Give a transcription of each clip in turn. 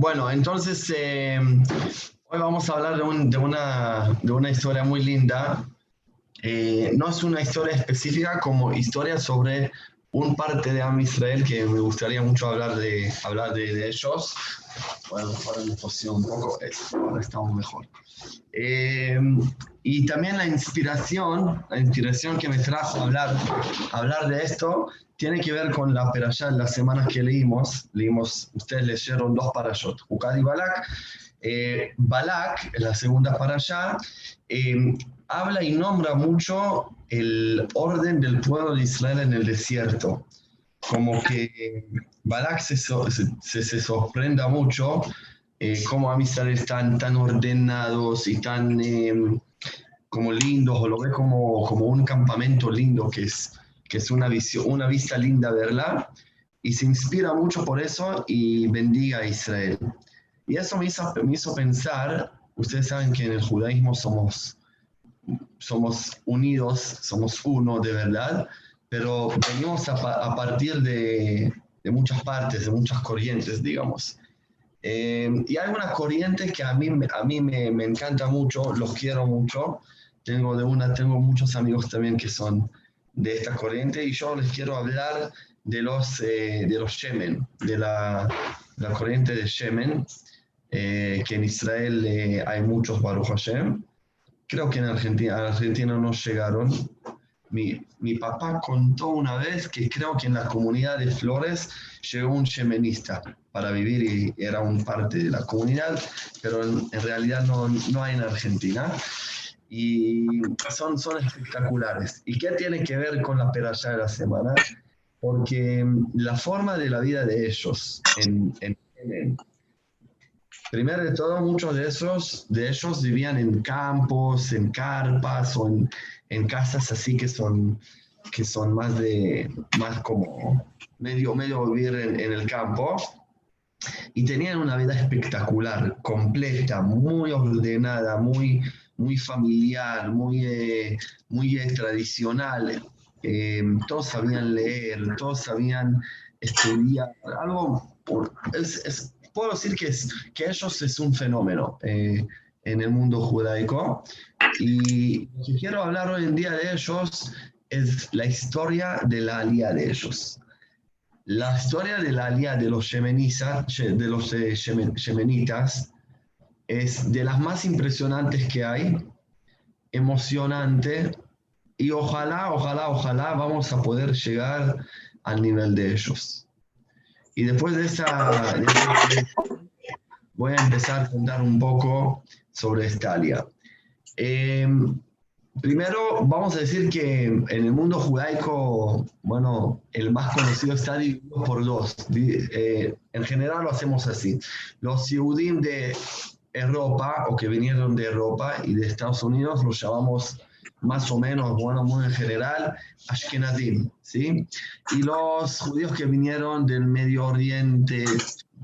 Bueno, entonces eh, hoy vamos a hablar de, una, de una historia muy linda. Eh, no es una historia específica como historia sobre un parte de Am Israel que me gustaría mucho hablar de, hablar de, ellos. Bueno, ahora me un poco, ahora estamos mejor. Eh, y también la inspiración, la inspiración que me trajo hablar, hablar de esto, tiene que ver con la perashá, las semanas que leímos. Leímos, ustedes leyeron dos parashot, Hukad y Balak. Eh, Balak, la segunda parashá, eh, habla y nombra mucho el orden del pueblo de Israel en el desierto. Como que Balak se, se, sorprenda mucho eh, cómo Israel están tan ordenados y tan eh, como lindos, o lo ve como, como un campamento lindo que es que es una, visión, una vista linda verla, y se inspira mucho por eso y bendiga a Israel. Y eso me hizo, me hizo pensar, ustedes saben que en el judaísmo somos, somos unidos, somos uno de verdad, pero venimos a, a partir de, de, muchas partes, de muchas corrientes, digamos. Eh, y hay una corriente que a mí, a mí me, me, encanta mucho, los quiero mucho. Tengo, de una, tengo muchos amigos también que son de esta corriente y yo les quiero hablar de los, eh, de los Shemen, de la, la corriente de Shemen, eh, que en Israel eh, hay muchos Baruch Hashem. Creo que en Argentina, Argentina no llegaron. Mi, mi, papá contó una vez que creo que en la comunidad de Flores llegó un shemenista para vivir y era un parte de la comunidad, pero en, en realidad no, no hay en Argentina y son, son espectaculares. ¿Y qué tiene que ver con la peralla de la semana? Porque la forma de la vida de ellos, en, en, primero de todo, muchos de esos de ellos vivían en campos, en carpas o en, en casas así que son, que son más de, más como medio, medio vivir en, en el campo. Y tenían una vida espectacular, completa, muy ordenada, muy, muy familiar, muy, eh, muy eh, tradicional. Eh, todos sabían leer, todos sabían estudiar. Algo, es, puedo decir que, es, que ellos es un fenómeno en el mundo judaico. Y lo que quiero hablar hoy en día de ellos es la historia de la alía de ellos. La historia de la alía de los de los yemenitas, es de las más impresionantes que hay, emocionante, y ojalá, ojalá, ojalá vamos a poder llegar al nivel de ellos. Y después de esa, voy a empezar a contar un poco sobre Estalia. Em, primero, vamos a decir que en el mundo judaico, bueno, el más conocido está dividido por dos. Eh, en general lo hacemos así. Los Yehudim de Europa o que vinieron de Europa y de Estados Unidos, los llamamos más o menos, bueno, muy en general, Ashkenazim, ¿sí? Y los judíos que vinieron del Medio Oriente,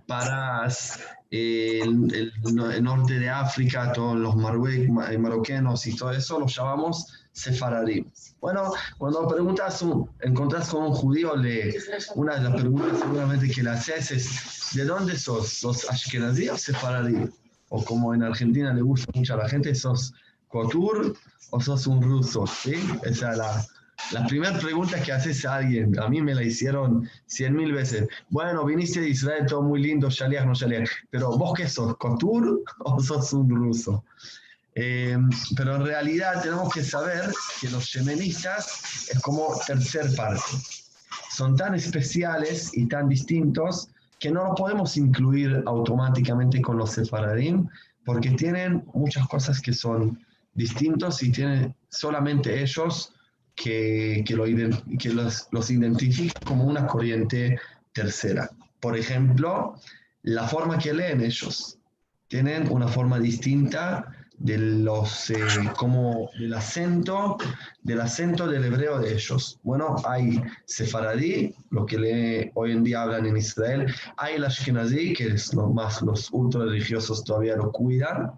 Parás, el, el, norte de África, todos los marroquenos y todo eso, los llamamos Sefaradim. Bueno, cuando preguntas, encontrás con un judío, le, una de las preguntas seguramente que le haces es, ¿de dónde sos? ¿Sos Ashkenazí o Sefaradim? o como en Argentina le gusta mucho a la gente, sos Kotur o sos un ruso, ¿sí? Esa es la, la primera pregunta que haces a alguien, a mí me la hicieron cien mil veces. Bueno, viniste de Israel, todo muy lindo, Shaliach, no Shaliach, pero vos qué sos, Kotur o sos un ruso? Eh, pero en realidad tenemos que saber que los yemenistas es como tercer parte. Son tan especiales y tan distintos que no lo podemos incluir automáticamente con los sefaradim, porque tienen muchas cosas que son distintos y tienen solamente ellos que, que, lo, que los, los como una corriente tercera. Por ejemplo, la forma que leen ellos. Tienen una forma distinta de los, eh, como del acento, del acento del hebreo de ellos. Bueno, hay sefaradí, lo que le, hoy en día hablan en Israel, hay el ashkenazí, que es lo más, los ultra religiosos todavía lo cuidan,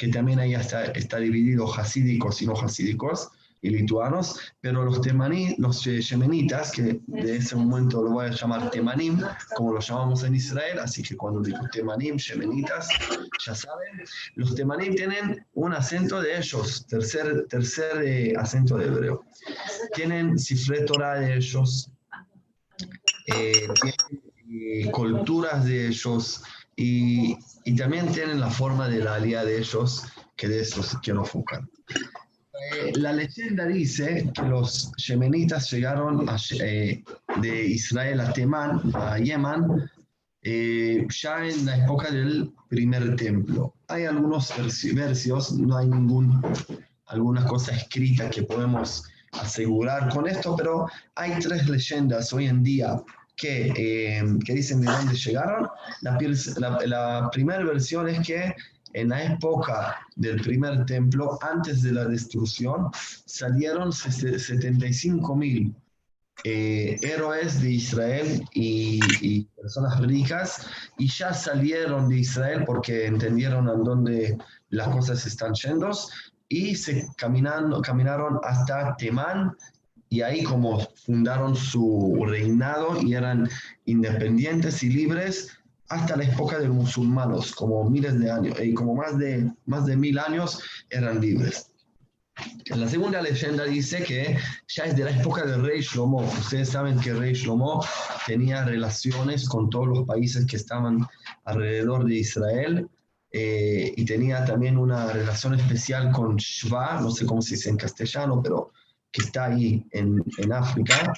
que también ahí está, está dividido hasídicos y no hasídicos, y lituanos, pero los temaní, los yemenitas, que de ese momento lo voy a llamar temanim, como lo llamamos en Israel, así que cuando digo temanim, yemenitas, ya saben, los temanim tienen un acento de ellos, tercer, tercer eh, acento de hebreo. Tienen cifre de ellos, eh, tienen eh, culturas de ellos y, y, también tienen la forma de la alía de ellos, que de eso quiero enfocar. Eh, la leyenda dice que los yemenitas llegaron eh, de Israel a Temán, a Yemen, eh, ya en la época del primer templo. Hay algunos versios, no hay ningún, alguna cosa escrita que podemos asegurar con esto, pero hay tres leyendas hoy en día que, que dicen de dónde llegaron. La, la, la primera versión es que en la época del primer templo, antes de la destrucción, salieron 75 mil eh, héroes de Israel y, personas ricas, y ya salieron de Israel porque entendieron a dónde las cosas están yendo, y se caminando, caminaron hasta Temán, y ahí como fundaron su reinado y eran independientes y libres, hasta la época de los musulmanos, como miles de años, y como más de, más de mil años eran libres. La segunda leyenda dice que ya es de la época del rey Shlomo. Ustedes saben que el rey Shlomo tenía relaciones con todos los países que estaban alrededor de Israel eh, y tenía también una relación especial con Shva, no sé cómo se dice en castellano, pero que está ahí en, en África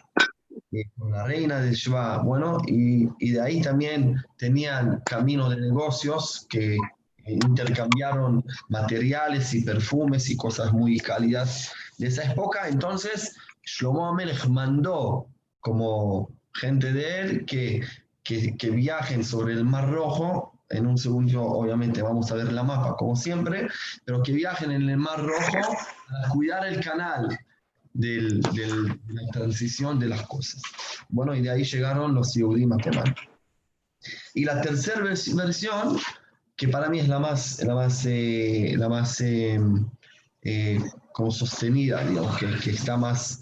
con la reina de Shva, bueno, y, y, de ahí también tenían camino de negocios que intercambiaron materiales y perfumes y cosas muy cálidas de esa época. Entonces, Shlomo Amelech mandó como gente de él que, que, que viajen sobre el Mar Rojo en un segundo, obviamente, vamos a ver la mapa como siempre, pero que viajen en el Mar Rojo a cuidar el canal, de la transición de las cosas. Bueno, y de ahí llegaron los Yehudim a Y la tercera versión, que para mí es la más, la más, eh, la más eh, eh, como sostenida, digamos, que, que está más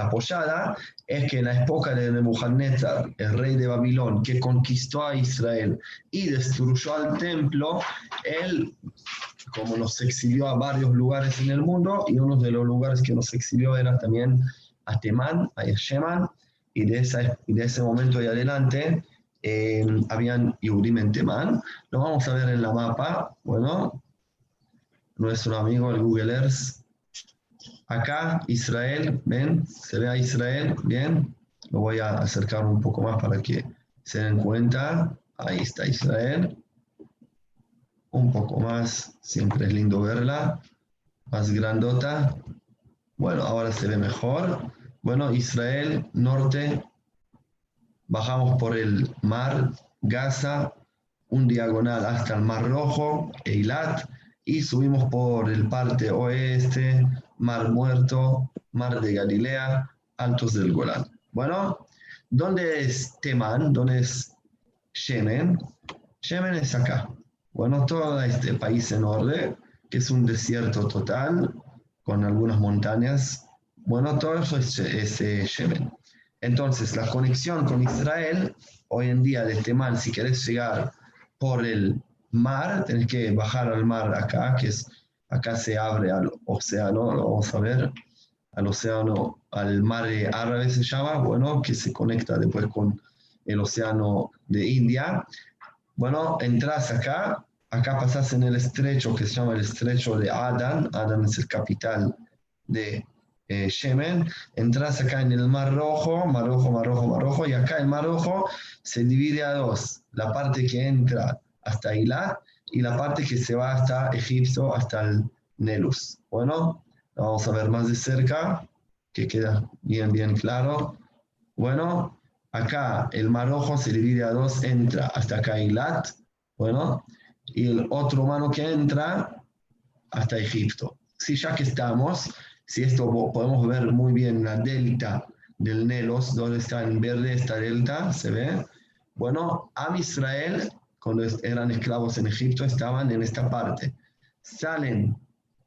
apoyada, es que en la época de Nebuchadnezzar, el rey de Babilón, que conquistó a Israel y destruyó al templo, él como nos exilió a varios lugares en el mundo y uno de los lugares que nos exilió era también a Temán, a Yemen, y de, esa, de ese momento y adelante eh, habían Yurim en Temán. Lo vamos a ver en la mapa, bueno, nuestro amigo el Google Earth. Acá Israel, ven, se ve a Israel, bien, lo voy a acercar un poco más para que se den cuenta. Ahí está Israel un poco más, siempre es lindo verla, más grandota. Bueno, ahora se ve mejor. Bueno, Israel, norte, bajamos por el mar, Gaza, un diagonal hasta el Mar Rojo, Eilat, y subimos por el parte oeste, Mar Muerto, Mar de Galilea, Altos del Golán. Bueno, ¿dónde es Temán? ¿Dónde es Yemen? Yemen es acá. Bueno, todo este país enorme, que es un desierto total, con algunas montañas, bueno, todo eso es, es Yemen. Entonces, la conexión con Israel, hoy en día de este mar, si querés llegar por el mar, tenés que bajar al mar acá, que es, acá se abre al océano, lo vamos a ver, al océano, al mar árabe se llama, bueno, que se conecta después con el océano de India. Bueno, entras acá, acá pasas en el estrecho que se llama el estrecho de Adán, Adán es el capital de eh, Yemen, entras acá en el Mar Rojo, Mar Rojo, Mar Rojo, Mar Rojo, y acá el Mar Rojo se divide a dos, la parte que entra hasta Eilat y la parte que se va hasta Egipto, hasta el Nelus. Bueno, vamos a ver más de cerca, que queda bien, bien claro. Bueno, acá el Mar Rojo se divide a dos, entra hasta acá Eilat, bueno, y el otro humano que entra hasta Egipto. Si ya que estamos, si esto podemos ver muy bien la delta del Nelos, donde está en verde esta delta, se ve. Bueno, Am Israel, cuando eran esclavos en Egipto, estaban en esta parte. Salen,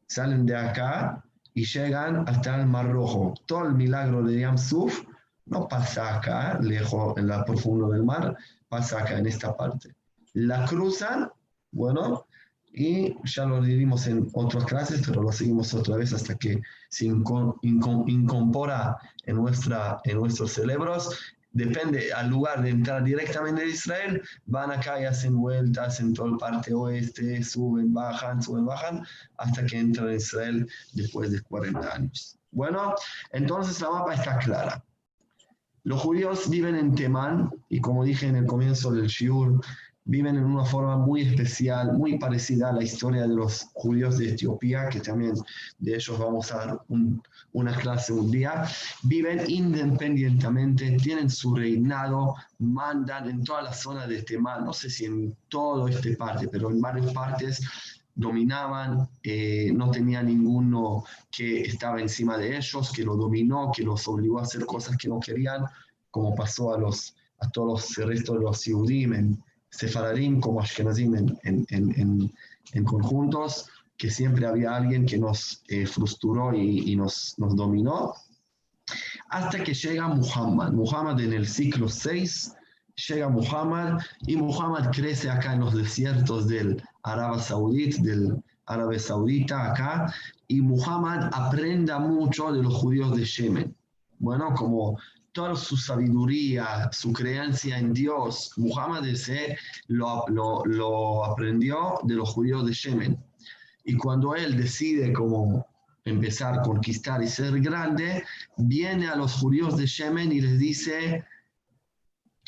salen de acá y llegan hasta el Mar Rojo. Todo el milagro de Yam Suf no pasa acá, lejos en la profundo del mar, pasa acá en esta parte. La cruzan, bueno, y ya lo vimos en otras clases, pero lo seguimos otra vez hasta que se incorpora en, nuestra, en nuestros cerebros. Depende al lugar de entrar directamente de Israel, van acá y hacen vueltas en toda la parte oeste, suben, bajan, suben, bajan, hasta que entran en Israel después de 40 años. Bueno, entonces la mapa está clara. Los judíos viven en Temán y como dije en el comienzo del Shiur, viven en una forma muy especial, muy parecida a la historia de los judíos de Etiopía, que también de ellos vamos a dar una clase un día. Viven independientemente, tienen su reinado, mandan en toda la zona de Temán, no sé si en todo este parte, pero en varias partes dominaban, eh, no tenía ninguno que estaba encima de ellos, que lo dominó, que los obligó a hacer cosas que no querían, como pasó a, los, a todos los restos de los Yehudim Sefaradim como Ashkenazim en, en, en, conjuntos, que siempre había alguien que nos eh, frustró y, y, nos, nos dominó, hasta que llega Muhammad. Muhammad en el siglo 6 llega Muhammad y Muhammad crece acá en los desiertos del Arabia Saudita, del Árabe Saudita acá, y Muhammad aprenda mucho de los judíos de Yemen. Bueno, como toda su sabiduría, su creencia en Dios, Muhammad ese lo, lo, aprendió de los judíos de Yemen. Y cuando él decide como empezar a conquistar y ser grande, viene a los judíos de Yemen y les dice,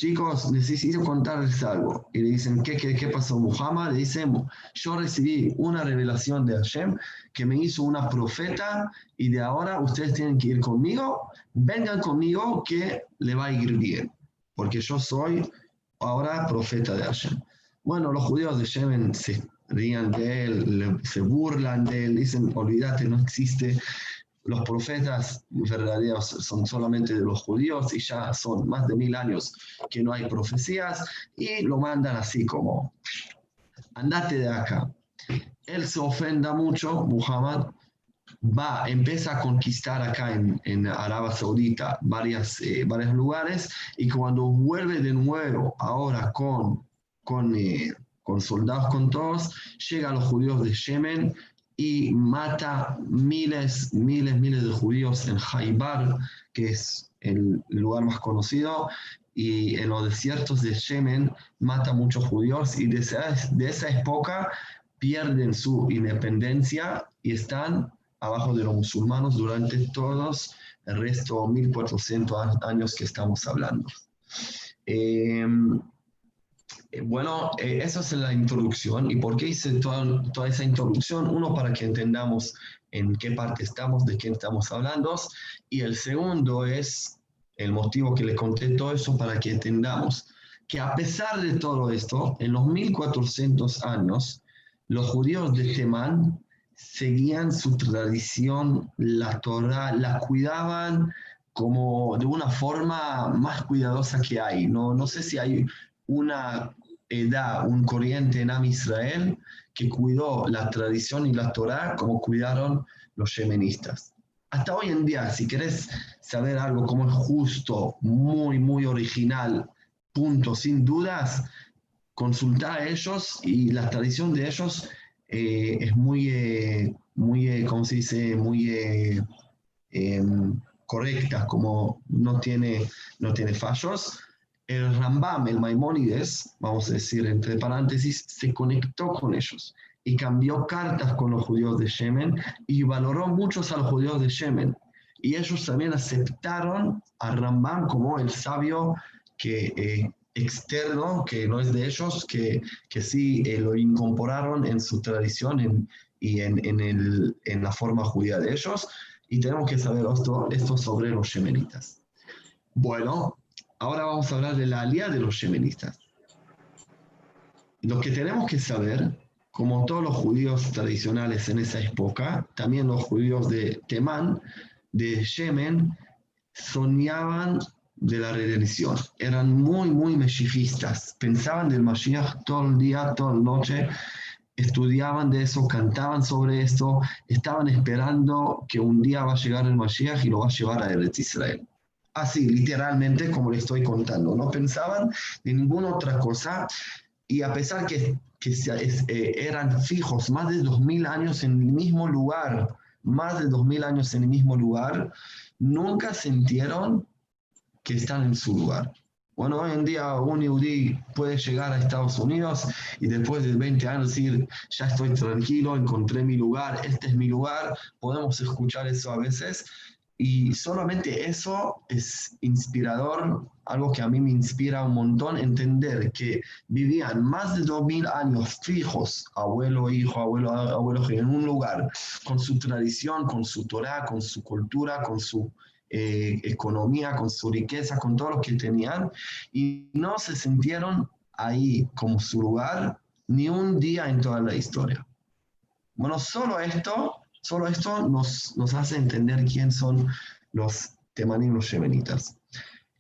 chicos, necesito contarles algo. Y le dicen, ¿qué, qué, qué pasó? Muhammad le dice, yo recibí una revelación de Hashem que me hizo una profeta y de ahora ustedes tienen que ir conmigo, vengan conmigo que le va a ir bien, porque yo soy ahora profeta de Hashem. Bueno, los judíos de Yemen se rían de él, se burlan de él, dicen, olvídate, no existe los profetas verdaderos son solamente de los judíos y ya son más de mil años que no hay profecías y lo mandan así como, andate de acá. Él se ofenda mucho, Muhammad, va, empieza a conquistar acá en, en Arabia Saudita varias, eh, varios lugares y cuando vuelve de nuevo ahora con, con, eh, con soldados, con todos, llega a los judíos de Yemen y mata miles, miles, miles de judíos en Haibar, que es el lugar más conocido, y en los desiertos de Yemen mata muchos judíos y de esa, de esa época pierden su independencia y están abajo de los musulmanes durante todos el resto 1400 años que estamos hablando. Eh, bueno, eh, esa es la introducción. ¿Y por qué hice toda, toda, esa introducción? Uno, para que entendamos en qué parte estamos, de qué estamos hablando. Y el segundo es el motivo que le conté todo eso para que entendamos que a pesar de todo esto, en los 1400 años, los judíos de Temán seguían su tradición, la Torah, la cuidaban como de una forma más cuidadosa que hay. No, no sé si hay una edad, un corriente en Am Israel que cuidó la tradición y la Torah como cuidaron los yemenistas. Hasta hoy en día, si querés saber algo como es justo, muy, muy original, punto, sin dudas, consulta a ellos y la tradición de ellos eh, es muy, eh, muy eh, ¿cómo se dice? Muy em, correcta, como no tiene, no tiene fallos el Rambam, el Maimónides, vamos a decir entre paréntesis, se conectó con ellos y cambió cartas con los judíos de Yemen y valoró muchos a los judíos de Yemen. Y ellos también aceptaron a Rambam como el sabio que, eh, externo, que no es de ellos, que, que sí eh, lo incorporaron en su tradición y en, en, el, en, la forma judía de ellos. Y tenemos que saber esto, esto sobre los yemenitas. Bueno, Ahora vamos a hablar de la alianza de los yemenistas. Lo que tenemos que saber, como todos los judíos tradicionales en esa época, también los judíos de Temán, de Yemen, soñaban de la redención. Eran muy, muy meshifistas. Pensaban del Mashiach todo el día, toda la noche. estudiaban de eso, cantaban sobre esto, estaban esperando que un día va a llegar el Mashiach y lo va a llevar a Eretz Israel. Así, literalmente, como le estoy contando. No pensaban de ninguna otra cosa y a pesar que, que eh, eran fijos más de dos mil años en el mismo lugar, más de dos mil años en el mismo lugar, nunca sintieron que están en su lugar. Bueno, hoy en día un yudí puede llegar a Estados Unidos y después de 20 años decir, ya estoy tranquilo, encontré mi lugar, este es mi lugar, podemos escuchar eso a veces. Y solamente eso es inspirador, algo que a mí me inspira un montón, entender que vivían más de 2000 años fijos, abuelo, hijo, abuelo, abuelo, en un lugar, con su tradición, con su Torah, con su cultura, con su eh, economía, con su riqueza, con todo lo que tenían, y no se sintieron ahí como su lugar ni un día en toda la historia. Bueno, solo esto, solo esto nos, nos hace entender quién son los temanim, los yemenitas.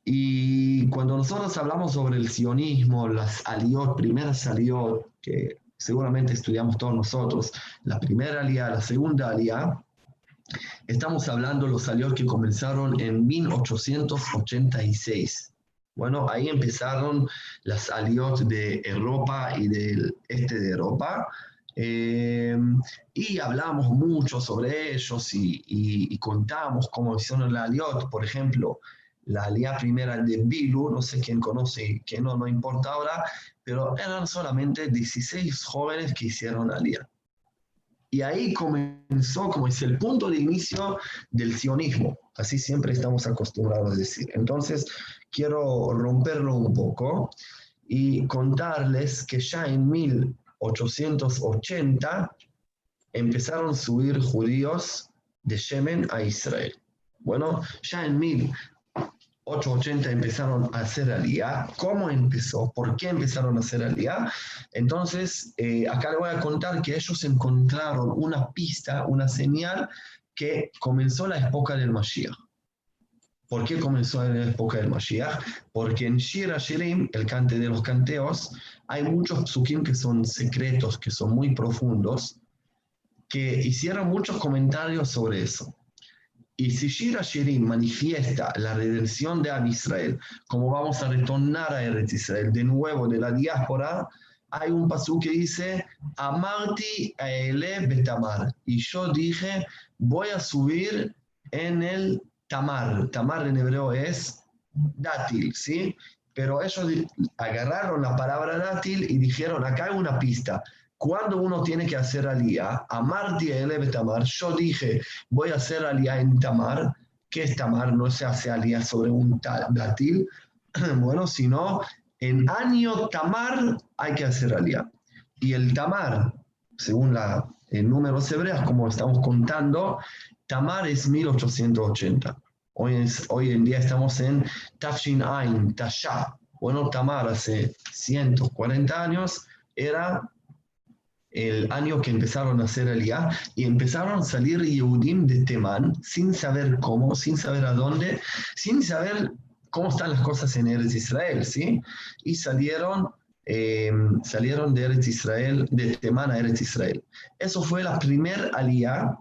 Y cuando nosotros hablamos sobre el sionismo, las aliot, primeras aliot, que seguramente estudiamos todos nosotros, la primera aliá, la segunda aliá, Estamos hablando de los aliot que comenzaron en 1886. Bueno, ahí empezaron las aliot de Europa y del este de Europa. Eh, y hablamos mucho sobre ellos y, y, contamos cómo hicieron la aliot. Por ejemplo, la aliá primera de Bilu, no sé quién conoce, que no, no importa ahora, pero eran solamente 16 jóvenes que hicieron aliá. Y ahí comenzó, como es el punto de inicio del sionismo. Así siempre estamos acostumbrados a decir. Entonces, quiero romperlo un poco y contarles que ya en 1880 empezaron a subir judíos de Yemen a Israel. Bueno, ya en 880 empezaron a hacer alía. ¿Cómo empezó? ¿Por qué empezaron a hacer alía? Entonces, eh, acá le voy a contar que ellos encontraron una pista, una señal que comenzó la época del Mashiach. ¿Por qué comenzó la época del Mashiach? Porque en Shira Shirim, el cante de los canteos, hay muchos psukim que son secretos, que son muy profundos, que hicieron muchos comentarios sobre eso. Y si Shira Shirim manifiesta la redención de Am Israel, como vamos a retornar a Eretz Israel de nuevo de la diáspora, hay un pasú que dice, Amarti Ele Betamar. Y yo dije, voy a subir en el Tamar. Tamar en hebreo es dátil, ¿sí? Pero ellos agarraron la palabra dátil y dijeron, acá hay una pista cuando uno tiene que hacer alía, amar el tamar, yo dije, voy a hacer alía en tamar, que es tamar, no se hace alía sobre un dátil, bueno, sino en año tamar hay que hacer alía. Y el tamar, según la, el números hebreos, como estamos contando, tamar es 1880. Hoy, es, hoy en día estamos en Tafshin Ain, Tasha. Bueno, Tamar hace 140 años era el año que empezaron a hacer Aliyah y empezaron a salir Yehudim de Temán sin saber cómo, sin saber a dónde, sin saber cómo están las cosas en Eretz Israel, ¿sí? Y salieron, em, salieron de Eretz Israel, de Temán a Eretz Israel. Eso fue la primera Aliyah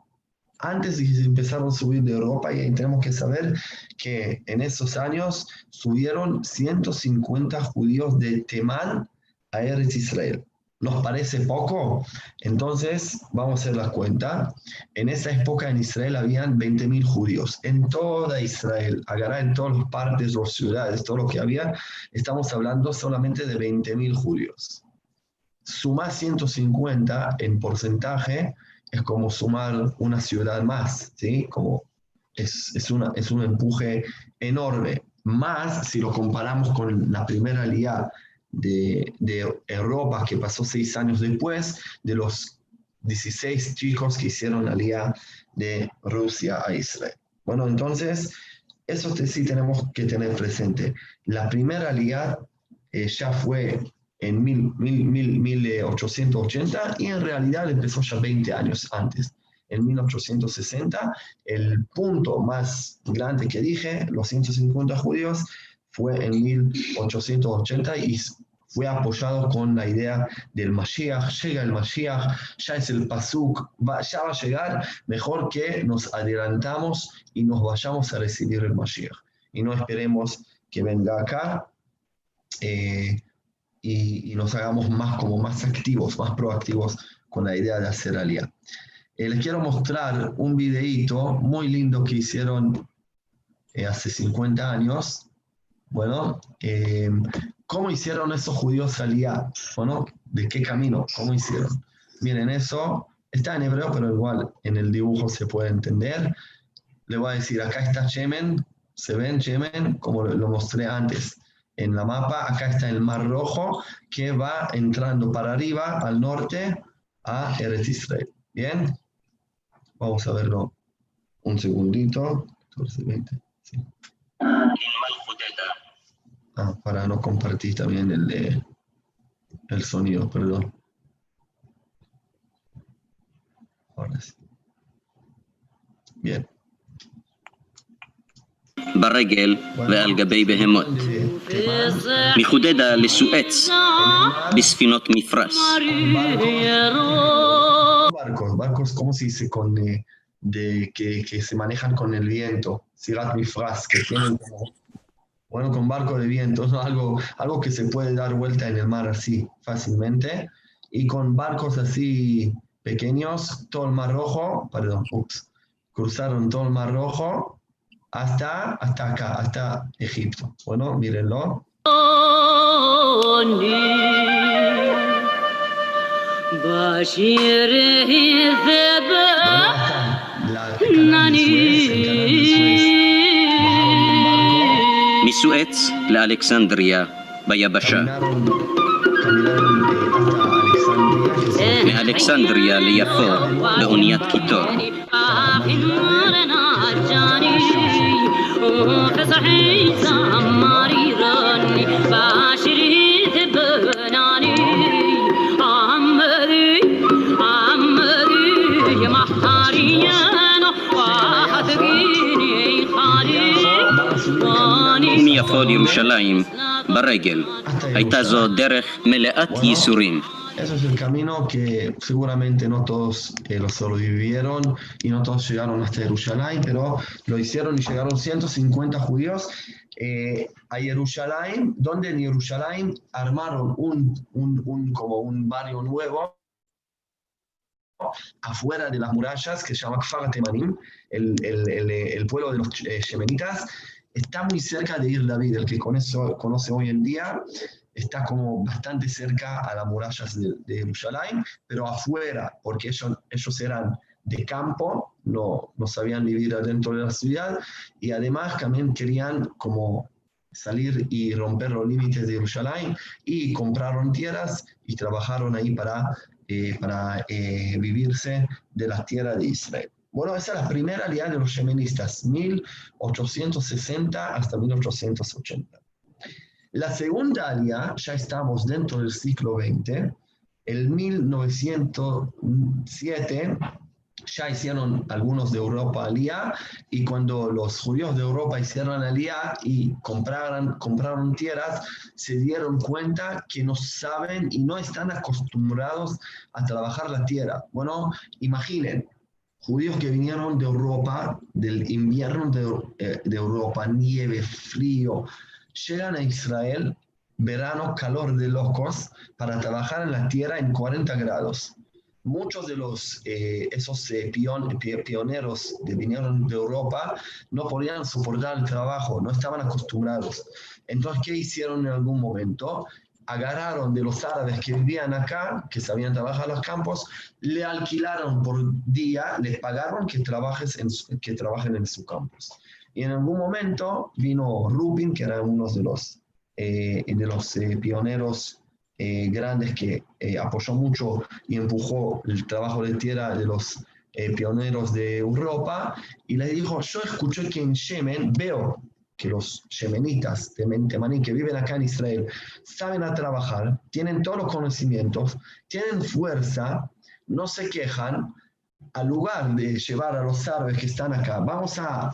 antes de que empezaron a subir de Europa y tenemos que saber que en esos años subieron 150 judíos de Temán a Eretz Israel. ¿Nos parece poco? Entonces, vamos a hacer la cuenta. En esa época en Israel habían 20.000 judíos. En toda Israel, agarrar en todas las partes, las ciudades, todo lo que había, estamos hablando solamente de 20.000 judíos. Sumar 150 en porcentaje es como sumar una ciudad más, ¿sí? Como es, es, una, es un empuje enorme. Más si lo comparamos con la primera alianza de, Europa que pasó seis años después de los 16 chicos que hicieron la liga de Rusia a Israel. Bueno, entonces, eso sí tenemos que tener presente. La primera liga eh, ya fue en 1880 y en realidad empezó ya 20 años antes. En 1860, el punto más grande que dije, los 150 judíos, fue en 1880 y fue apoyado con la idea del Mashiach, llega el Mashiach, ya es el Pasuk, ya va a llegar, mejor que nos adelantamos y nos vayamos a recibir el Mashiach. Y no esperemos que venga acá eh, y, nos hagamos más como más activos, más proactivos con la idea de hacer alía. Eh, les quiero mostrar un videíto muy lindo que hicieron eh, hace 50 años. Bueno, ¿Cómo hicieron esos judíos alía? Bueno, ¿de qué camino? ¿Cómo hicieron? Miren, eso está en hebreo, pero igual en el dibujo se puede entender. Le voy a decir, acá está Yemen, se ven Yemen, como lo mostré antes en la mapa. Acá está el Mar Rojo, que va entrando para arriba, al norte, a Eretz Israel. ¿Bien? Vamos a verlo un segundito. 14, 20, sí. Ah, para no compartir también el, el sonido, perdón. Ahora sí. Bien. بالرجل وألقى بيبهم موت بخدادة للسوئتس بسفينة مفرس barcos, barcos, ¿cómo se dice? Con, eh, de, que, que, se manejan con el viento, Sirat Mifras, que tienen bueno, con barco de viento, algo, algo que se puede dar vuelta en el mar así fácilmente, y con barcos así pequeños, todo el mar rojo, perdón, cruzaron todo el mar rojo. Hasta, hasta acá, hasta Egipto. Bueno, mírenlo. מסואץ לאלכסנדריה ביבשה. מאלכסנדריה ליפו באוניית קיטור. מיפו לירושלים ברגל. הייתה זו דרך מלאת ייסורים. Es el camino que seguramente no todos eh, lo sobrevivieron y no todos llegaron hasta Jerusalén, pero lo hicieron y llegaron 150 judíos eh, a Jerusalén, donde en Jerusalén armaron un, un, un, como un barrio nuevo afuera de las murallas que se llama Kfar Temanim, el, el, el, el, pueblo de los eh, yemenitas, está muy cerca de Ir David, el que conoce hoy en día, está como bastante cerca a las murallas de, de pero afuera, porque ellos, ellos eran de campo, no, no sabían vivir adentro de la ciudad, y además también querían como salir y romper los límites de Jerusalén, y compraron tierras y trabajaron ahí para, eh, para eh, vivirse de las tierras de Israel. Bueno, esa es la primera alianza de los yemenistas, 1860 hasta 1880. La segunda alianza, ya estamos dentro del siglo XX, el 1907 ya hicieron algunos de Europa alía y cuando los judíos de Europa hicieron alía y compraron, compraron tierras, se dieron cuenta que no saben y no están acostumbrados a trabajar la tierra. Bueno, imaginen, judíos que vinieron de Europa, del invierno de, eh, de, Europa, nieve, frío, llegan a Israel, verano, calor de locos, para trabajar en la tierra en 40 grados. Muchos de los, eh, esos eh, pioneros que vinieron de Europa no podían soportar el trabajo, no estaban acostumbrados. Entonces, ¿qué hicieron en algún momento? agarraron de los árabes que vivían acá, que sabían trabajar los campos, le alquilaron por día, les pagaron que, trabajes en, que trabajen en su campus. Y en algún momento vino Rubin, que era uno de los, eh, de los eh, pioneros eh, grandes que apoyó mucho y empujó el trabajo de tierra de los pioneros de Europa, y le dijo, yo escuché que en Yemen veo que los yemenitas de Temaní que viven acá en Israel saben a trabajar, tienen todos los conocimientos, tienen fuerza, no se quejan, al lugar de llevar a los árabes que están acá, vamos a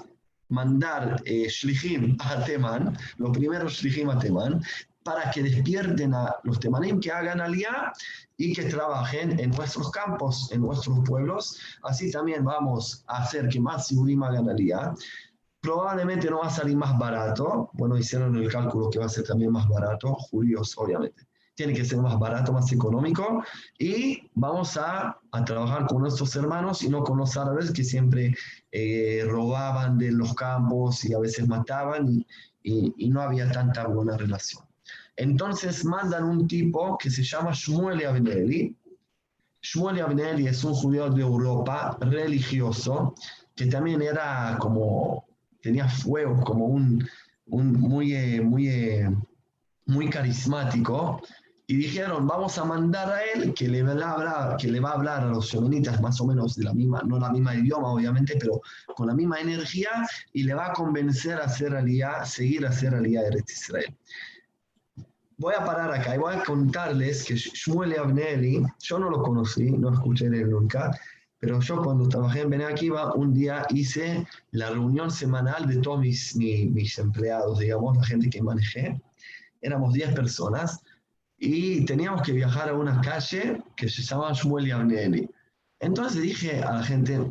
mandar eh, shlichim a Temán, los primeros shlichim a Temán, para que despierten a los temanim que hagan alía y que trabajen en nuestros campos, en nuestros pueblos. Así también vamos a hacer que más Siurim hagan alía. Probablemente no va a salir más barato. Bueno, hicieron el cálculo que va a ser también más barato, judíos, obviamente. Tiene que ser más barato, más económico. Y vamos a, a trabajar con nuestros hermanos y no con los árabes que siempre eh, robaban de los campos y a veces mataban y, y, y no había tanta buena relación. Entonces mandan un tipo que se llama Shmuel Abneli. Shmuel Abneli es un judío de Europa religioso que también era como, tenía fuego, como un, un muy, eh, muy, eh, muy carismático. Y dijeron, vamos a mandar a él que le, va a hablar, que le va a hablar a los yemenitas más o menos de la misma, no la misma idioma obviamente, pero con la misma energía y le va a convencer a hacer aliyah, seguir a hacer aliyah de Israel voy a parar acá y voy a contarles que Shmuel Abneli, yo no lo conocí, no escuché de él nunca, pero yo cuando trabajé en Bene Akiva, un día hice la reunión semanal de todos mis, mis, mis empleados, digamos, la gente que manejé. Éramos 10 personas y teníamos que viajar a una calle que se llama Shmuel Abneli. Entonces dije a la gente,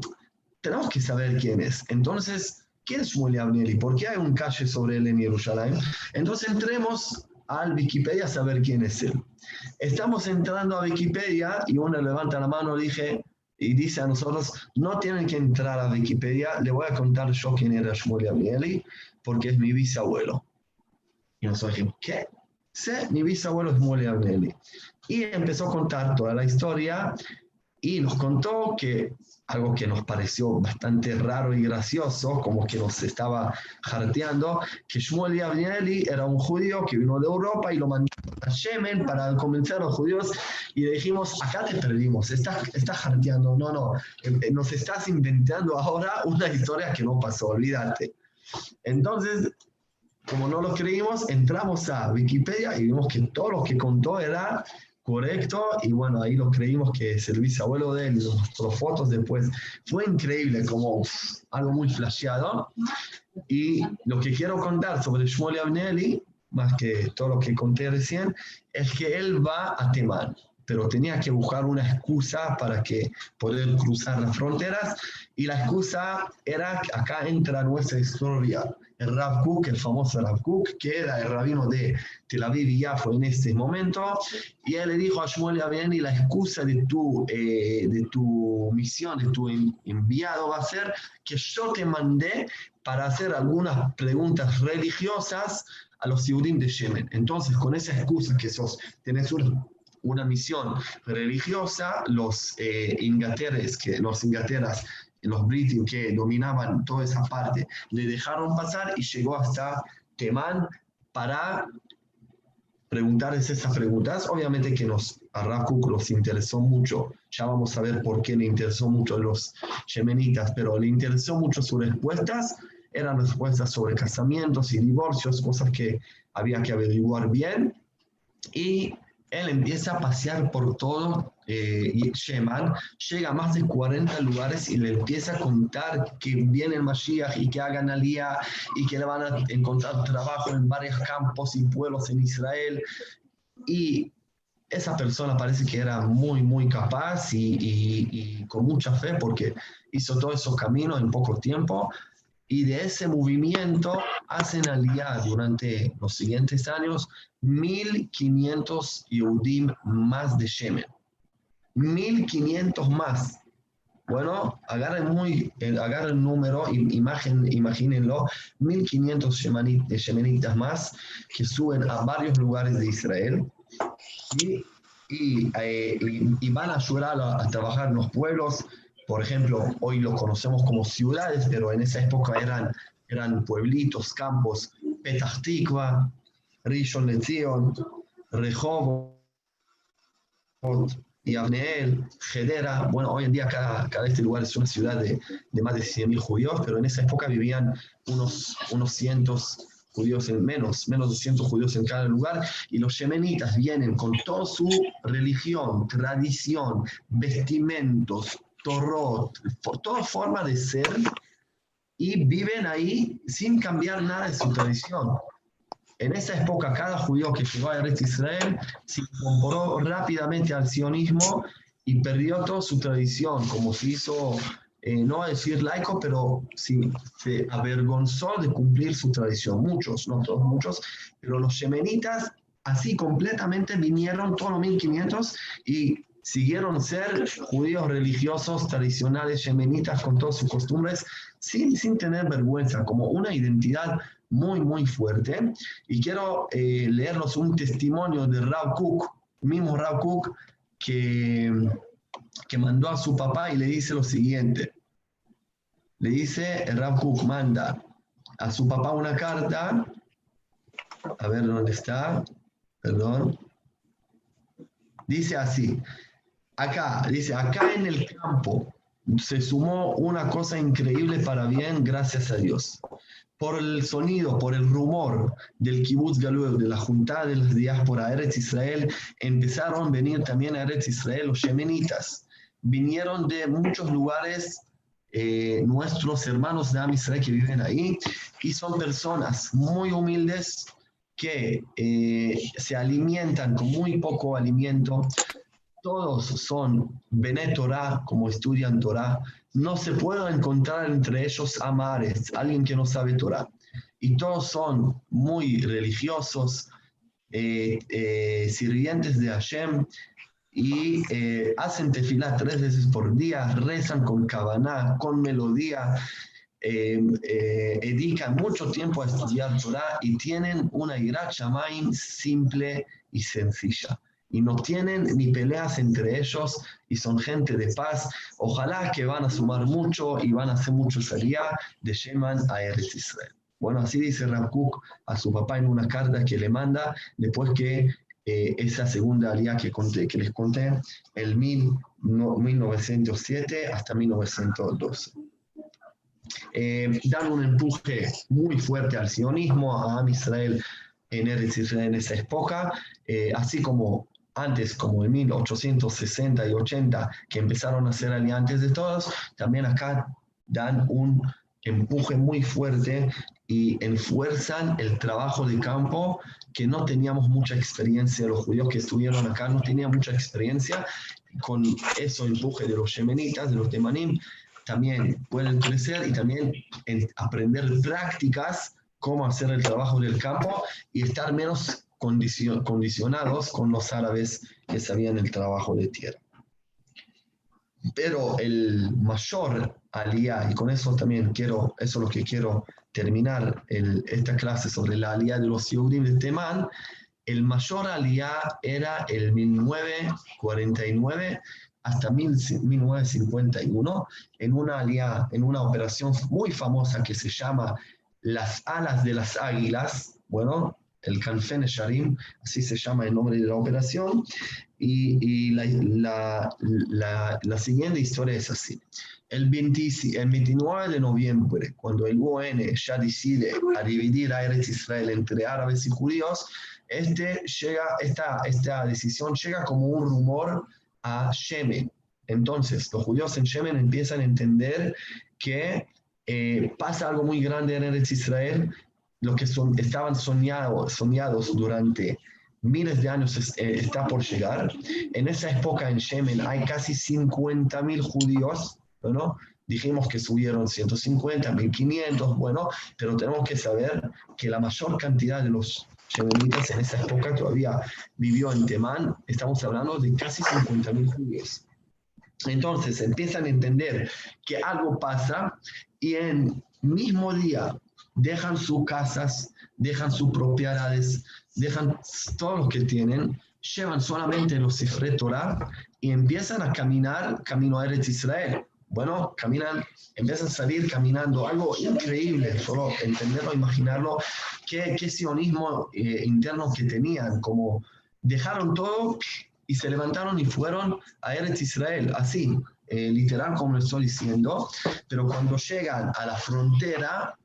tenemos que saber quién es. Entonces, ¿quién es Shmuel Abneli? ¿Por qué hay un calle sobre él en Jerusalén? Entonces entremos al Wikipedia a saber quién es él. Estamos entrando a Wikipedia y uno levanta la mano dije, y dice a nosotros, no tienen que entrar a Wikipedia, le voy a contar yo quién era Shmuel Abieli, porque es mi bisabuelo. Y nosotros dijimos, ¿qué? Sí, mi bisabuelo es Shmuel Abieli. Y empezó a contar toda la historia y nos contó que algo que nos pareció bastante raro y gracioso, como que nos estaba jarteando, que Shmuel Yavnieli era un judío que vino de Europa y lo mandó a Yemen para convencer a los judíos y le dijimos, acá te perdimos, estás, estás jarteando, no, no, eh, nos estás inventando ahora una historia que no pasó, olvídate. Entonces, como no lo creímos, entramos a Wikipedia y vimos que todo lo que contó era correcto, y bueno, ahí lo creímos que es el bisabuelo de él, nos mostró fotos después. Fue increíble, como algo muy flasheado. Y lo que quiero contar sobre Shmuel Abneli, más que todo lo que conté recién, es que él va a Temán, pero tenía que buscar una excusa para que poder cruzar las fronteras, y la excusa era que acá entra nuestra historia el Rav Kook, el famoso Rav Kook, que era el rabino de Tel Aviv y Yafo en este momento, y él le dijo a Shmuel y la excusa de tu, eh, de tu misión, de tu enviado va a ser que yo te mandé para hacer algunas preguntas religiosas a los Yehudim de Yemen. Entonces, con esa excusa que sos, tenés una misión religiosa, los eh, ingateres, que los ingateras los britos que dominaban toda esa parte, le dejaron pasar y llegó hasta Temán para preguntarles esas preguntas. Obviamente que nos, a Rakuk los interesó mucho, ya vamos a ver por qué le interesó mucho a los yemenitas, pero le interesó mucho sus respuestas, eran respuestas sobre casamientos y divorcios, cosas que había que averiguar bien. Y él empieza a pasear por todo eh, llega a más de 40 lugares y le empieza a contar que viene el Mashiach y que hagan alía y que le van a encontrar trabajo en varios campos y pueblos en Israel. Y esa persona parece que era muy, muy capaz y, y, con mucha fe porque hizo todos esos caminos en poco tiempo y de ese movimiento hacen aliar durante los siguientes años 1.500 Yehudim más de Yemen. 1.500 más. Bueno, agarren, muy, eh, agarren el número, imagen, imagínenlo, 1.500 yemenitas más que suben a varios lugares de Israel y, y, eh, y van a ayudar a, a trabajar en los pueblos, por ejemplo, hoy los conocemos como ciudades, pero en esa época eran, eran pueblitos, campos, Petah Tikva, Rishon LeZion, Rehovot, y Abneel, Gedera. Bueno, hoy en día cada, este lugar es una ciudad de, de más de 100.000 judíos, pero en esa época vivían unos, unos cientos judíos en menos, menos de 200 judíos en cada lugar, y los yemenitas vienen con toda su religión, tradición, vestimentos, Torot, por toda forma de ser, y viven ahí sin cambiar nada de su tradición. En esa época, cada judío que llegó a Eretz Israel se incorporó rápidamente al sionismo y perdió toda su tradición, como se hizo, eh, no a decir laico, pero sí, se avergonzó de cumplir su tradición. Muchos, no todos, muchos, pero los yemenitas así completamente vinieron todos los 1500 y siguieron ser judíos religiosos tradicionales yemenitas con todas sus costumbres sin, sin tener vergüenza, como una identidad muy, muy fuerte. Y quiero eh, un testimonio de Rav Cook, mismo Rav Cook, que, que mandó a su papá y le dice lo siguiente. Le dice, Rav Cook manda a su papá una carta, a ver dónde está, perdón. Dice así, acá, dice, acá en el campo se sumó una cosa increíble para bien, gracias a Dios. Por el sonido, por el rumor del kibbutz Galú, de la junta de las diáspora Eretz Israel, empezaron a venir también a Eretz Israel los yemenitas. Vinieron de muchos lugares eh, nuestros hermanos de Am Israel que viven ahí y son personas muy humildes que eh, se alimentan con muy poco alimento, todos son Benet Torah, como estudian Torah, no se puede encontrar entre ellos amares, alguien que no sabe Torah. Y todos son muy religiosos, eh, eh, sirvientes de Hashem, y eh, hacen tefilá tres veces por día, rezan con kavaná, con melodía, dedican mucho tiempo a estudiar Torah y tienen una ira simple y sencilla y no tienen ni peleas entre ellos y son gente de paz. Ojalá que van a sumar mucho y van a hacer mucho sería de Sheman a Eretz Israel. Bueno, así dice Ramkuk a su papá en una carta que le manda después que eh, esa segunda alianza que, les conté, el 1907 hasta 1912. Eh, dan un empuje muy fuerte al sionismo, a Am Israel en Eretz Israel en esa época, eh, así como antes como en 1860 y 80, que empezaron a ser aliantes de todos, también acá dan un empuje muy fuerte y enfuerzan el trabajo de campo que no teníamos mucha experiencia, los judíos que estuvieron acá no tenían mucha experiencia, con eso empuje de los yemenitas, de los temanim, también pueden crecer y también aprender prácticas, cómo hacer el trabajo del campo y estar menos condicionados con los árabes que sabían el trabajo de tierra. Pero el mayor alía, y con eso también quiero, eso es lo que quiero terminar esta clase sobre la alía de los Yehudim de Temán, el mayor alía era el 1949 hasta 1951 en una alía, en una operación muy famosa que se llama las alas de las águilas, bueno, el Kanfen Sharim, así se llama el nombre de la operación, y, la, siguiente historia es así. El, 29 de noviembre, cuando el UN ya decide dividir a Eretz Israel entre árabes y judíos, este llega, esta, esta decisión llega como un rumor a Yemen. Entonces, los judíos en Yemen empiezan a entender que eh, pasa algo muy grande en Eretz Israel lo que son, estaban soñados, soñados durante miles de años eh, está por llegar. En esa época en Yemen hay casi 50.000 judíos, ¿no? Dijimos que subieron 150, 1500, bueno, pero tenemos que saber que la mayor cantidad de los yemenitas en esa época todavía vivió en Temán, estamos hablando de casi 50.000 judíos. Entonces empiezan a entender que algo pasa y en mismo día dejan sus casas, dejan sus propiedades, dejan todo lo que tienen, llevan solamente los Sifre Torah y empiezan a caminar camino a Eretz Israel. Bueno, caminan, empiezan a salir caminando, algo increíble, solo entenderlo, imaginarlo, qué, qué sionismo eh, interno que tenían, como dejaron todo y se levantaron y fueron a Eretz Israel, así, eh, literal como lo estoy diciendo, pero cuando llegan a la frontera,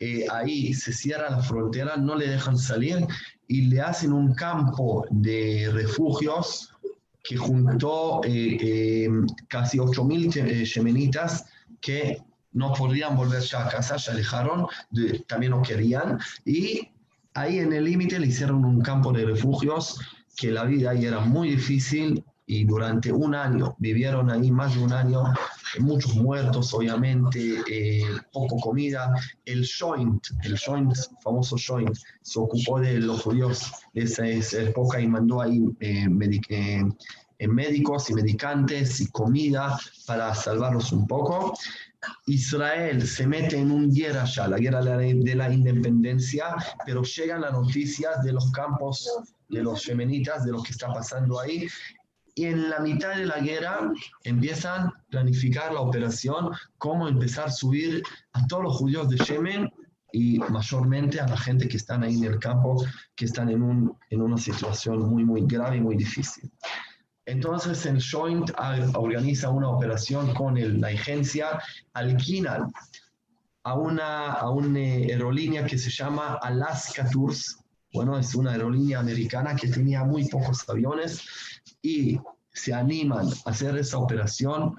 eh, ahí se cierra la frontera, no le dejan salir y le hacen un campo de refugios que juntó eh, eh, casi 8.000 yemenitas que no podían volver a casa, ya dejaron, también no querían, y ahí en el límite le hicieron un campo de refugios que la vida ahí era muy difícil y durante un año vivieron ahí más de un año, muchos muertos obviamente, eh, poco comida. El joint, el joint, famoso joint, se ocupó de los judíos de esa, época y mandó ahí eh, eh, médicos y medicantes y comida para salvarlos un poco. Israel se mete en un guerra ya, la guerra de la independencia, pero llegan las noticias de los campos de los femenitas, de lo que está pasando ahí, y en la mitad de la guerra empiezan a planificar la operación, cómo empezar a subir a todos los judíos de Yemen y mayormente a la gente que están ahí en el campo, que están en, un, en una situación muy, muy grave y muy difícil. Entonces el Joint organiza una operación con la agencia, alquilan a una, a una aerolínea que se llama Alaska Tours, bueno, es una aerolínea americana que tenía muy pocos aviones y se animan a hacer esa operación,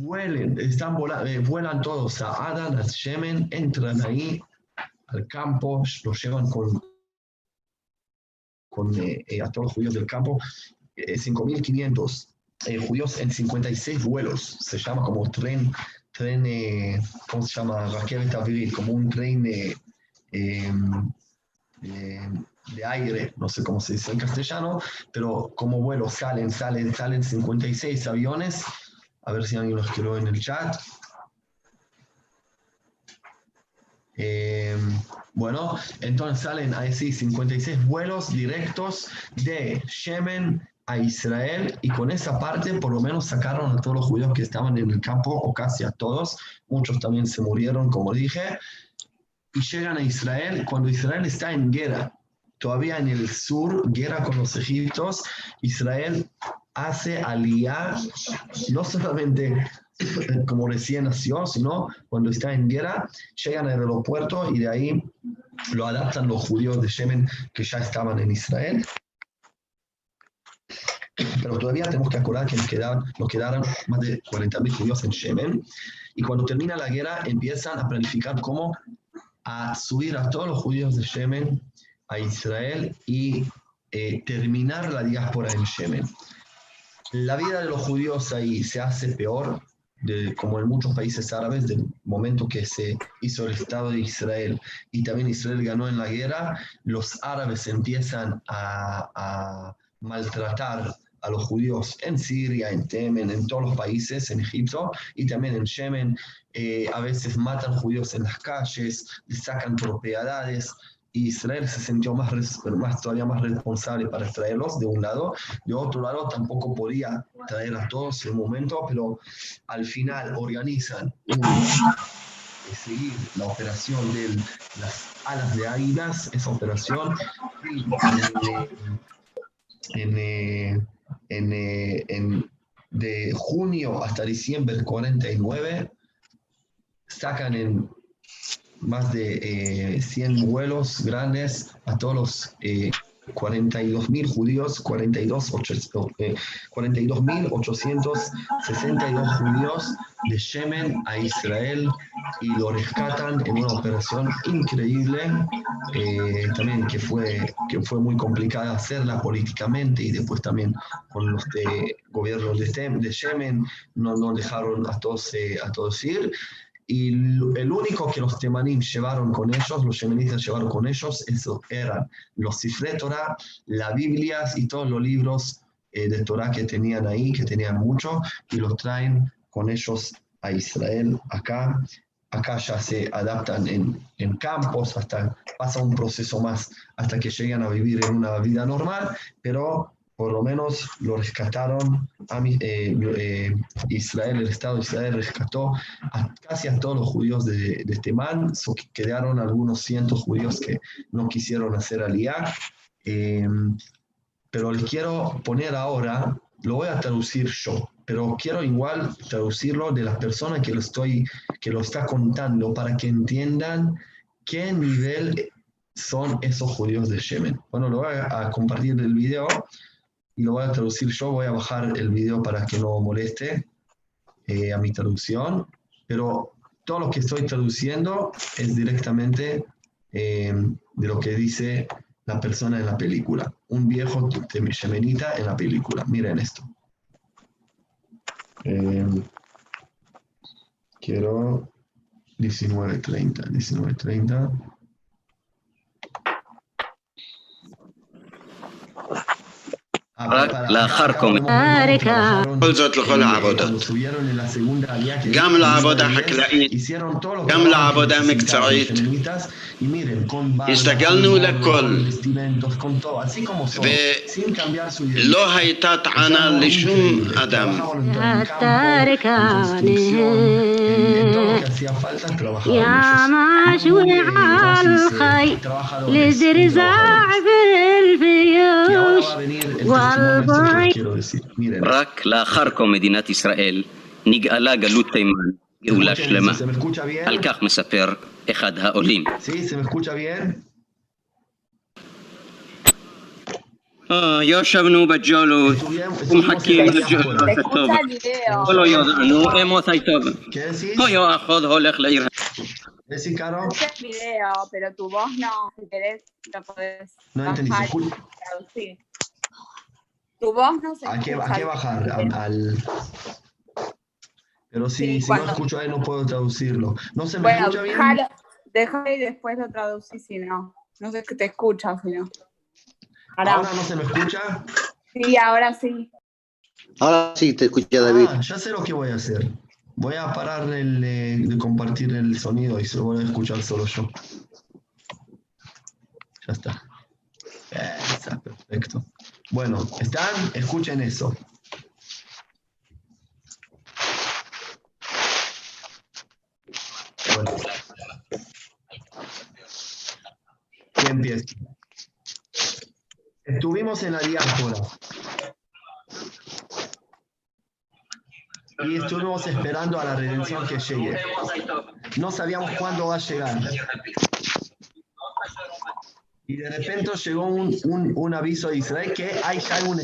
vuelen, están eh, vuelan todos a Adán, a Yemen, entran ahí al campo, lo llevan con, con eh, eh, a todos los judíos del campo, 5.500 judíos en 56 vuelos, se llama como tren, tren ¿cómo se llama? Raquel como un tren em, de aire, no sé cómo se dice en castellano, pero como vuelo salen, salen, salen 56 aviones. A ver si alguien los quiero en el chat. Eh, bueno, entonces salen así 56 vuelos directos de Yemen a Israel y con esa parte por lo menos sacaron a todos los judíos que estaban en el campo o casi a todos. Muchos también se murieron, como dije. Y llegan a Israel cuando Israel está en guerra todavía en el sur, guerra con los egipcios, Israel hace aliar no solamente como recién nació, sino cuando está en guerra, llegan al aeropuerto y de ahí lo adaptan los judíos de Yemen que ya estaban en Israel. Pero todavía tenemos que acordar que nos quedaron, nos quedaron más de 40.000 judíos en Yemen. Y cuando termina la guerra, empiezan a planificar cómo a subir a todos los judíos de Yemen a Israel y eh, terminar la diáspora en Yemen. La vida de los judíos ahí se hace peor, como en muchos países árabes, del momento que se hizo el Estado de Israel y también Israel ganó en la guerra, los árabes empiezan a, maltratar a los judíos en Siria, en Yemen, en todos los países, en Egipto y también en Yemen. Eh, a veces matan judíos en las calles, les sacan propiedades. Israel se sintió más, más, todavía más responsable para extraerlos de un lado, de otro lado tampoco podía traer a todos en un momento, pero al final organizan seguir la operación de las alas de águilas, esa operación, en, en, en, de junio hasta diciembre 49, sacan en más de 100 eh, vuelos grandes a todos los eh, 42 mil judíos, 42, 42.862 eh, judíos de Yemen a Israel y lo rescatan en una operación increíble, eh, también que fue, que fue muy complicada hacerla políticamente y después también con los de, gobiernos de, de Yemen no, no dejaron a todos, a todos ir y el único que los temanim llevaron con ellos, los yemenitas llevaron con ellos, eso eran los Sifre Torah, la Biblia y todos los libros eh, de Torah que tenían ahí, que tenían mucho, y los traen con ellos a Israel acá. Acá ya se adaptan en, en campos, hasta pasa un proceso más hasta que llegan a vivir en una vida normal, pero por lo menos lo rescataron, a, eh, eh, Israel, el Estado de Israel rescató a, casi a todos los judíos de, de este man, quedaron algunos cientos judíos que no quisieron hacer aliyah, eh, pero les quiero poner ahora, lo voy a traducir yo, pero quiero igual traducirlo de las personas que lo, estoy, que lo está contando para que entiendan qué nivel son esos judíos de Yemen. Bueno, lo voy a compartir el video y lo voy a traducir yo, voy a bajar el video para que no moleste eh, a mi traducción, pero todo lo que estoy traduciendo es directamente eh, de lo que dice la persona en la película. Un viejo yemenita en la película. Miren esto. Eh, quiero 19.30, 19.30. لاخركم خلصت لكل العبودات גם לעבודה חקלאית, גם לעבודה מקצועית. הסתגלנו לכל, ולא הייתה טענה לשום אדם. يا مشوع الخي لزرزاع بالفيوش רק לאחר קום מדינת ישראל נגאלה גלות תימן גאולה שלמה. על כך מספר אחד העולים. ישבנו בג'ולות ומחכים לג'ולות הטוב ולא ידענו אמות טוב. היה אחד הולך לעיר ¿Es Caro? Escuché el video, pero tu voz no, si querés, lo podés No entendí, bajar ¿se escucha? y traducir. Tu voz no se ¿A qué, escucha. a qué bajar? Al, al- Pero si, Sí, si no cuando- escucho ahí no puedo traducirlo. ¿No se me Bueno, escucha bien? déjalo, déjalo y después lo traducís si no. No sé qué te escucha, si no. Ahora, ¿Ahora no se me escucha? sí, ahora sí. Ahora sí te escucha David. Ah, ya sé lo que voy a hacer. Voy a parar el, eh, de compartir el sonido y se lo voy a escuchar solo yo. Ya está. Eh, Está perfecto. Bueno, ¿están? Escuchen eso. Bueno. ¿Quién empieza? Estuvimos en la diáspora. y estuvimos esperando a la redención que llegue. No sabíamos cuándo va a llegar. Y de repente llegó un, un- un aviso de Israel que hay ya un.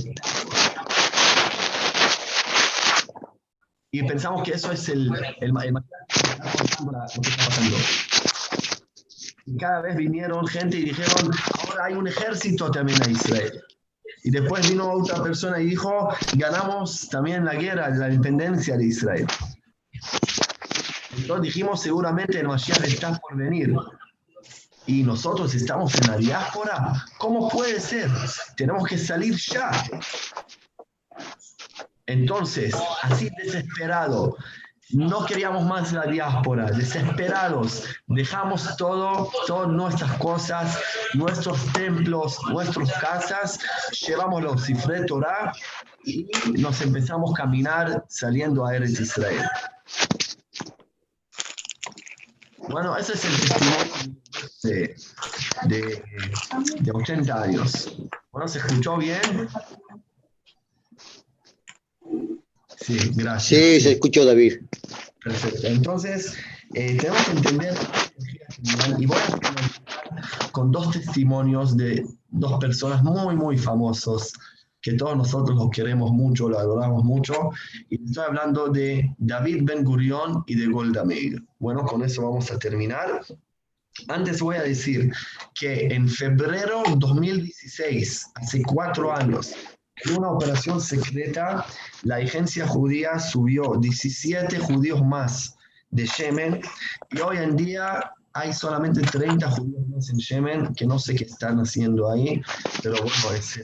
Y pensamos que eso es el, el, el que está pasando. Y cada vez vinieron gente y dijeron, ahora hay un ejército también a Israel. Y después vino otra persona y dijo, ganamos también la guerra, la independencia de Israel. Entonces dijimos, seguramente el Mashiach está por venir. Y nosotros estamos en la diáspora. ¿Cómo puede ser? Tenemos que salir ya. Entonces, así desesperado, no queríamos más la diáspora, desesperados, dejamos todo, todas nuestras cosas, nuestros templos, nuestras casas, llevamos los cifre Torah y nos empezamos a caminar saliendo a Eretz Israel. Bueno, ese es el testimonio de, de, de 80 años. Bueno, ¿se escuchó bien? Sí, gracias. Sí, se escuchó David. Perfecto. Entonces, eh, tenemos que entender y voy a con dos testimonios de dos personas muy, muy famosos que todos nosotros los queremos mucho, lo adoramos mucho. Y estoy hablando de David Ben Gurion y de Golda Meir. Bueno, con eso vamos a terminar. Antes voy a decir que en febrero 2016, hace cuatro años, en una operación secreta, la agencia judía subió 17 judíos más de Yemen y hoy en día hay solamente 30 judíos más en Yemen que no sé qué están haciendo ahí, pero bueno, es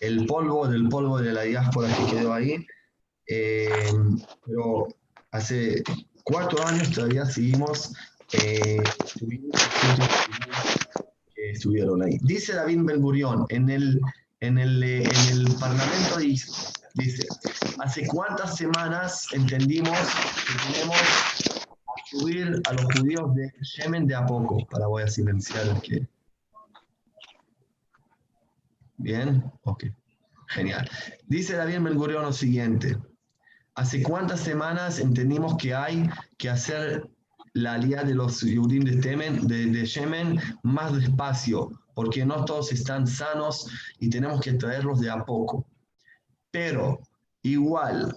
el, polvo del polvo de la diáspora que quedó ahí. Eh, pero hace cuatro años todavía seguimos eh, estuvieron ahí. Dice David Ben en el, en el, eh, en el Parlamento dice, dice, hace cuántas semanas entendimos que tenemos a subir a los judíos de Yemen de a poco. Para voy a silenciar el que... Bien, ok, genial. Dice David Ben Gurion lo siguiente. ¿Hace cuántas semanas entendimos que hay que hacer la alía de los Yudim de, de, de Yemen más despacio? Porque no todos están sanos y tenemos que traerlos de a poco. Pero igual,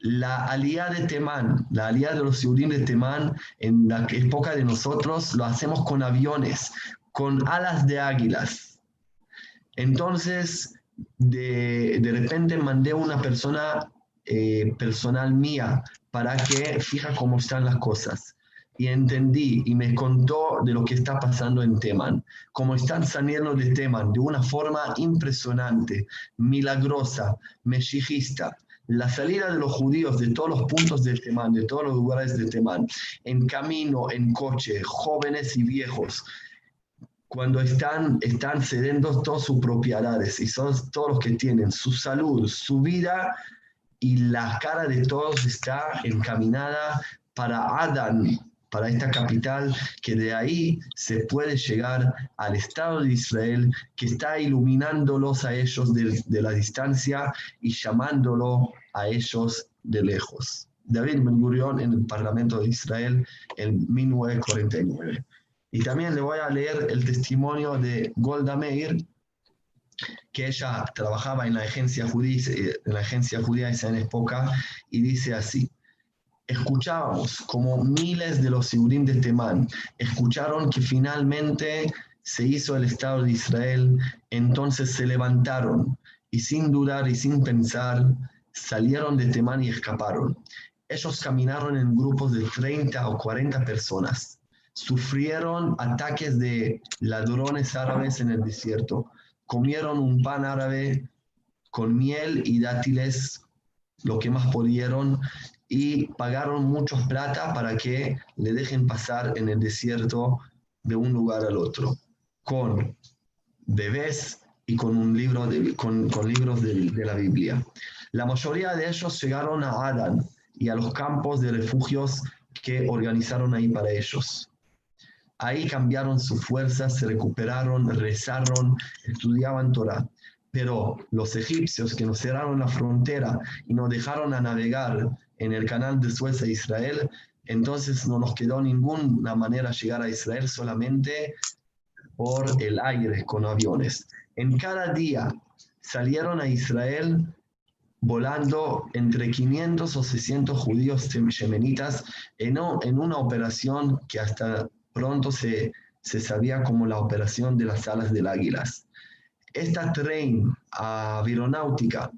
la alía de Temán, la alía de los Yehudim de Temán, en la época de nosotros, lo hacemos con aviones, con alas de águilas. Entonces, de, de repente mandé una persona eh, personal mía para que fija cómo están las cosas. Y entendí y me contó de lo que está pasando en Teman, cómo están saliendo de Teman de una forma impresionante, milagrosa, meshijista. La salida de los judíos de todos los puntos de Teman, de todos los lugares de Teman, en camino, en coche, jóvenes y viejos, cuando están, están cediendo todas sus propiedades y son todos los que tienen su salud, su vida y la cara de todos está encaminada para Adán, para esta capital, que de ahí se puede llegar al Estado de Israel, que está iluminándolos a ellos de, de la distancia y llamándolo a ellos de lejos. David Ben Gurion en el Parlamento de Israel en 1949. Y también le voy a leer el testimonio de Golda Meir, que ella trabajaba en la agencia judía, en la agencia judía en época, y dice así, escuchábamos como miles de los Siurim de Temán escucharon que finalmente se hizo el Estado de Israel, entonces se levantaron y sin dudar y sin pensar salieron de Temán y escaparon. Ellos caminaron en grupos de 30 o 40 personas sufrieron ataques de ladrones árabes en el desierto, comieron un pan árabe con miel y dátiles, lo que más pudieron, y pagaron muchos plata para que le dejen pasar en el desierto de un lugar al otro, con bebés y con, un con, libros de, de la Biblia. La mayoría de ellos llegaron a Adán y a los campos de refugios que organizaron ahí para ellos. Ahí cambiaron sus fuerzas, se recuperaron, rezaron, estudiaban Torah. Pero los egipcios que nos cerraron la frontera y nos dejaron a navegar en el canal de Suez a Israel, entonces no nos quedó ninguna manera llegar a Israel solamente por el aire con aviones. En cada día salieron a Israel volando entre 500 o 600 judíos yemenitas en, una operación que hasta pronto se, sabía como la operación de las alas del águilas. Esta tren aeronáutica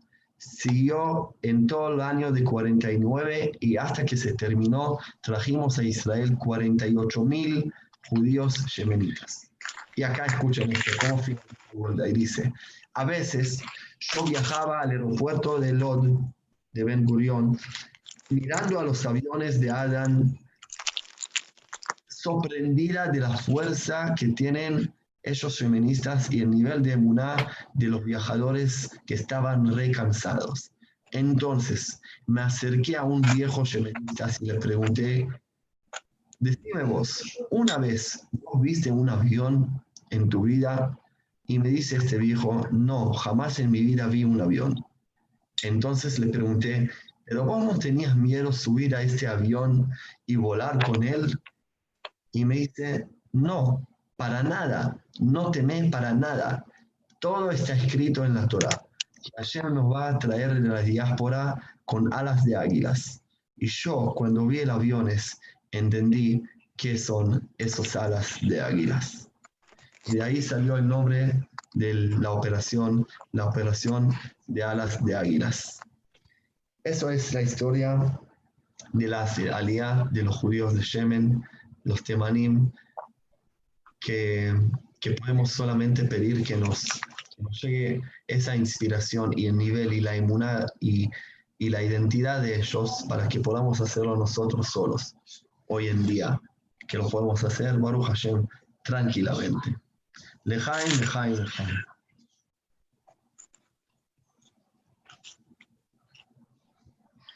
siguió en todo el año de 49 y hasta que se terminó trajimos a Israel 48 mil judíos yemenitas. Y acá escuchen esto, cómo y dice, a veces yo viajaba al aeropuerto de Lod, de Ben Gurion, mirando a los aviones de Adán sorprendida de la fuerza que tienen esos feministas y el nivel de emuná de los viajadores que estaban recansados. Entonces me acerqué a un viejo feminista y le pregunté, decime vos, ¿una vez vos viste un avión en tu vida? Y me dice este viejo, no, jamás en mi vida vi un avión. Entonces le pregunté, ¿pero vos no tenías miedo subir a este avión y volar con él? Y me dice, no, para nada, no temes para nada. Todo está escrito en la Torah. Ayer nos va a traer de la diáspora con alas de águilas. Y yo, cuando vi el aviones, entendí qué son esos alas de águilas. Y de ahí salió el nombre de la operación, la operación de alas de águilas. Eso es la historia de la alía de los judíos de Yemen los temanim, que, que podemos solamente pedir que nos, llegue esa inspiración y el nivel y la inmunidad y, y la identidad de ellos para que podamos hacerlo nosotros solos hoy en día, que lo podemos hacer, Baruch Hashem, tranquilamente. Lejaim, lejaim, lejaim.